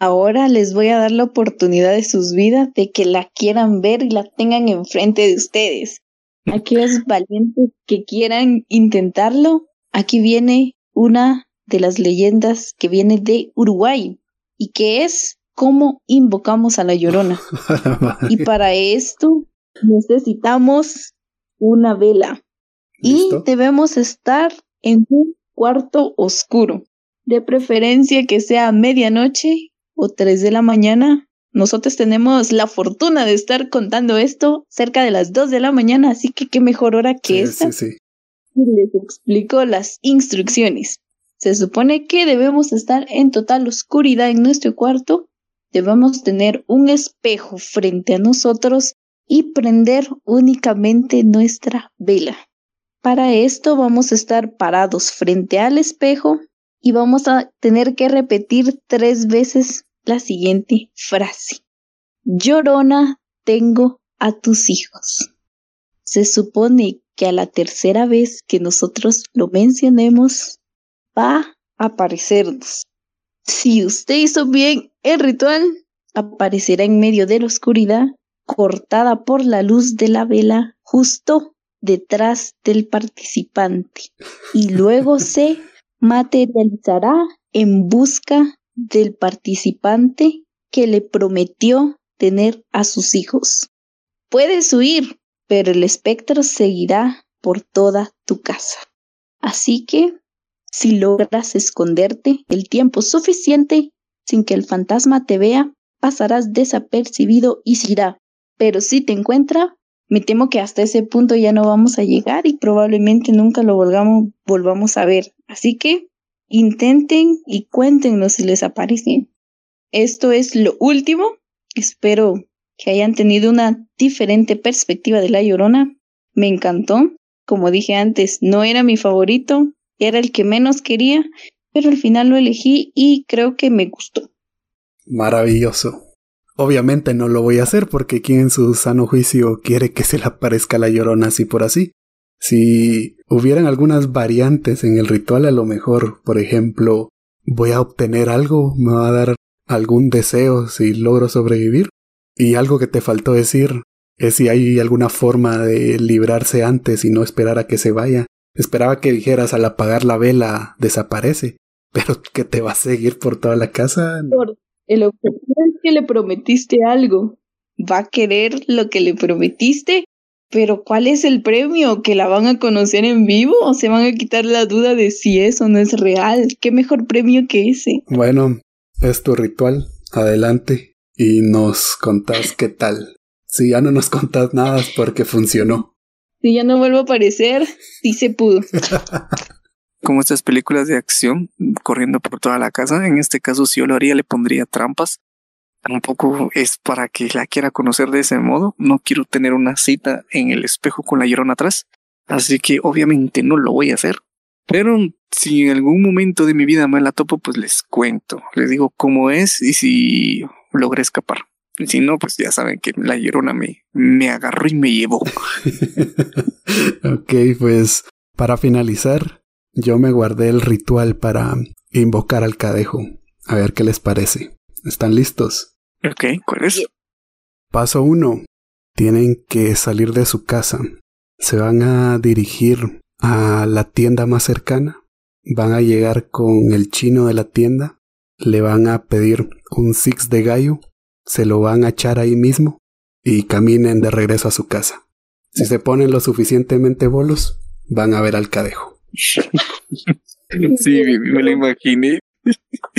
Ahora les voy a dar la oportunidad de sus vidas de que la quieran ver y la tengan enfrente de ustedes. Aquellos valientes que quieran intentarlo, aquí viene una de las leyendas que viene de Uruguay y que es cómo invocamos a la llorona. y para esto necesitamos una vela y debemos estar en un cuarto oscuro, de preferencia que sea medianoche o 3 de la mañana. Nosotros tenemos la fortuna de estar contando esto cerca de las 2 de la mañana, así que qué mejor hora que esta. Sí, sí. Y les explico las instrucciones. Se supone que debemos estar en total oscuridad en nuestro cuarto, debemos tener un espejo frente a nosotros y prender únicamente nuestra vela. Para esto vamos a estar parados frente al espejo y vamos a tener que repetir tres veces la siguiente frase. Llorona, tengo a tus hijos. Se supone que a la tercera vez que nosotros lo mencionemos, va a aparecernos. Si usted hizo bien el ritual, aparecerá en medio de la oscuridad, cortada por la luz de la vela, justo detrás del participante, y luego se materializará en busca del participante que le prometió tener a sus hijos. Puedes huir, pero el espectro seguirá por toda tu casa. Así que, si logras esconderte el tiempo suficiente sin que el fantasma te vea, pasarás desapercibido y se irá. Pero si te encuentra, me temo que hasta ese punto ya no vamos a llegar y probablemente nunca lo volvamos, a ver. Así que Intenten y cuéntenos si les aparecen. Esto es lo último. Espero que hayan tenido una diferente perspectiva de La Llorona. Me encantó. Como dije antes, no era mi favorito, era el que menos quería, pero al final lo elegí y creo que me gustó. Maravilloso. Obviamente no lo voy a hacer porque quien en su sano juicio quiere que se le aparezca la llorona así por así. Si hubieran algunas variantes en el ritual, a lo mejor, por ejemplo, voy a obtener algo, me va a dar algún deseo si logro sobrevivir. Y algo que te faltó decir es si hay alguna forma de librarse antes y no esperar a que se vaya. Esperaba que dijeras al apagar la vela desaparece, pero que te va a seguir por toda la casa. Por el objetivo es que le prometiste algo. Va a querer lo que le prometiste pero ¿cuál es el premio? ¿Que la van a conocer en vivo o se van a quitar la duda de si eso no es real? ¿Qué mejor premio que ese? Bueno, es tu ritual. Adelante y nos contás qué tal. Si ya no nos contás nada es porque funcionó. Si ya no vuelvo a aparecer, sí se pudo. Como estas películas de acción corriendo por toda la casa, en este caso si yo lo haría le pondría trampas tampoco es para que la quiera conocer de ese modo. No quiero tener una cita en el espejo con la llorona atrás. Así que obviamente no lo voy a hacer. Pero si en algún momento de mi vida me la topo, pues les cuento. Les digo cómo es y si logré escapar. Si no, pues ya saben que la llorona me, me agarró y me llevó. ok, pues para finalizar, yo me guardé el ritual para invocar al cadejo. A ver qué les parece. ¿Están listos? Ok, ¿cuál es? Paso 1. Tienen que salir de su casa. Se van a dirigir a la tienda más cercana. Van a llegar con el chino de la tienda. Le van a pedir un six de gallo. Se lo van a echar ahí mismo. Y caminen de regreso a su casa. Si se ponen lo suficientemente bolos, van a ver al cadejo. sí, me lo imaginé.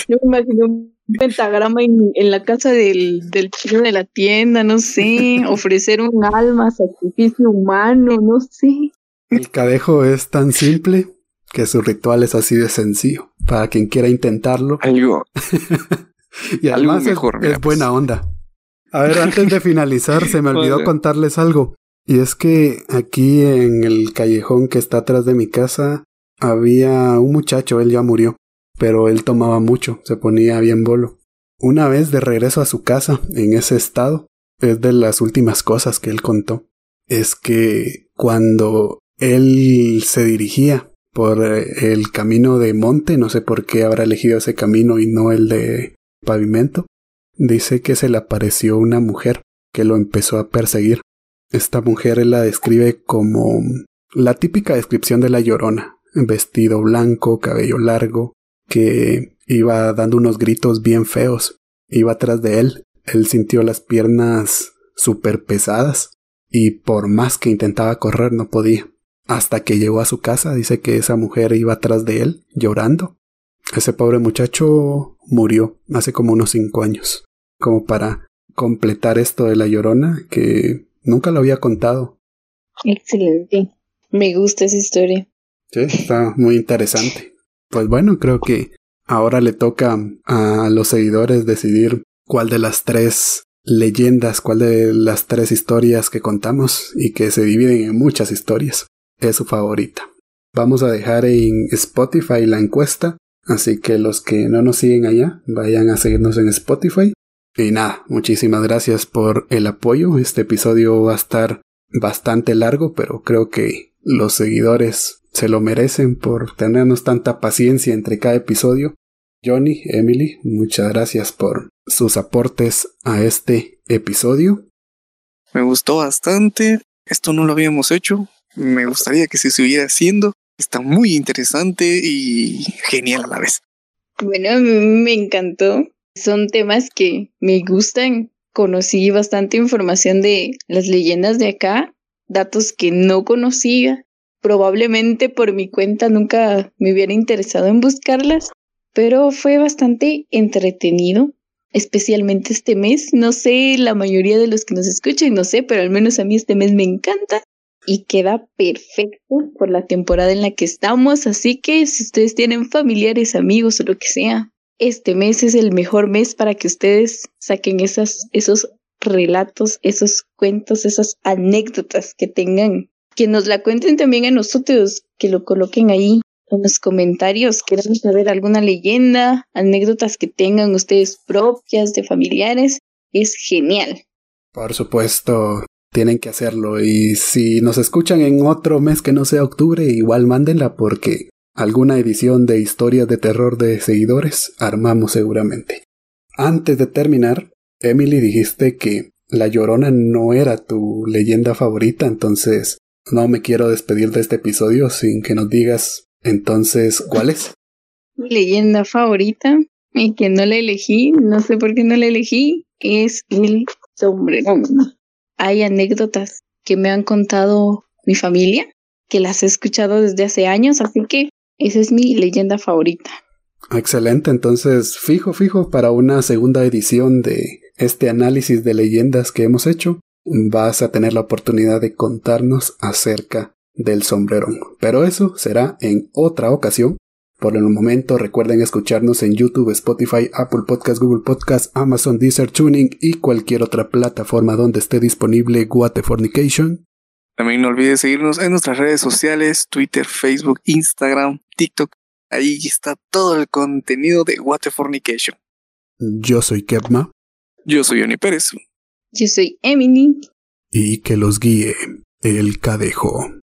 Yo me imaginé un pentagrama en, la casa del, del chino de la tienda, no sé, ofrecer un alma, sacrificio humano, no sé. El cadejo es tan simple que su ritual es así de sencillo. Para quien quiera intentarlo. Algo. y además mejor, es, buena onda. A ver, antes de finalizar, se me olvidó contarles algo. Y es que aquí en el callejón que está atrás de mi casa había un muchacho, él ya murió pero él tomaba mucho, se ponía bien bolo. Una vez de regreso a su casa, en ese estado, es de las últimas cosas que él contó, es que cuando él se dirigía por el camino de monte, no sé por qué habrá elegido ese camino y no el de pavimento, dice que se le apareció una mujer que lo empezó a perseguir. Esta mujer la describe como la típica descripción de la llorona, vestido blanco, cabello largo, que iba dando unos gritos bien feos. Iba atrás de él, él sintió las piernas súper pesadas y por más que intentaba correr no podía. Hasta que llegó a su casa, dice que esa mujer iba atrás de él, llorando. Ese pobre muchacho murió hace como unos cinco años. Como para completar esto de la llorona, que nunca lo había contado. Excelente. Me gusta esa historia. Sí, está muy interesante. Pues bueno, creo que ahora le toca a los seguidores decidir cuál de las tres leyendas, cuál de las tres historias que contamos y que se dividen en muchas historias es su favorita. Vamos a dejar en Spotify la encuesta, así que los que no nos siguen allá, vayan a seguirnos en Spotify. Y nada, muchísimas gracias por el apoyo. Este episodio va a estar bastante largo, pero creo que los seguidores se lo merecen por tenernos tanta paciencia entre cada episodio. Johnny, Emily, muchas gracias por sus aportes a este episodio. Me gustó bastante. Esto no lo habíamos hecho me gustaría que se siguiera haciendo. Está muy interesante y genial a la vez. Bueno, me encantó. Son temas que me gustan. Conocí bastante información de las leyendas de acá, datos que no conocía. Probablemente por mi cuenta nunca me hubiera interesado en buscarlas, pero fue bastante entretenido, especialmente este mes. No sé, la mayoría de los que nos escuchan, no sé, pero al menos a mí este mes me encanta y queda perfecto por la temporada en la que estamos. Así que si ustedes tienen familiares, amigos o lo que sea, este mes es el mejor mes para que ustedes saquen esos relatos, esos cuentos, esas anécdotas que tengan. Que nos la cuenten también a nosotros, que lo coloquen ahí en los comentarios. Queremos saber alguna leyenda, anécdotas que tengan ustedes propias de familiares. Es genial. Por supuesto, tienen que hacerlo. Y si nos escuchan en otro mes que no sea octubre, igual mándenla porque alguna edición de historias de terror de seguidores armamos seguramente. Antes de terminar, Emily dijiste que La Llorona no era tu leyenda favorita, entonces no me quiero despedir de este episodio sin que nos digas entonces cuál es. Mi leyenda favorita y que no la elegí, no sé por qué no la elegí, es el sombrero hay anécdotas que me han contado mi familia, que las he escuchado desde hace años, así que esa es mi leyenda favorita. Excelente, entonces fijo, fijo, para una segunda edición de este análisis de leyendas que hemos hecho, vas a tener la oportunidad de contarnos acerca del sombrerón. Pero eso será en otra ocasión. Por el momento recuerden escucharnos en YouTube, Spotify, Apple Podcast, Google Podcast, Amazon Deezer Tuning y cualquier otra plataforma donde esté disponible Guatefornication. También no olvides seguirnos en nuestras redes sociales, Twitter, Facebook, Instagram, TikTok. Ahí está todo el contenido de Guatefornication. Yo soy Kepma. Yo soy Oni Pérez. Yo soy Emily. Y que los guíe el cadejo.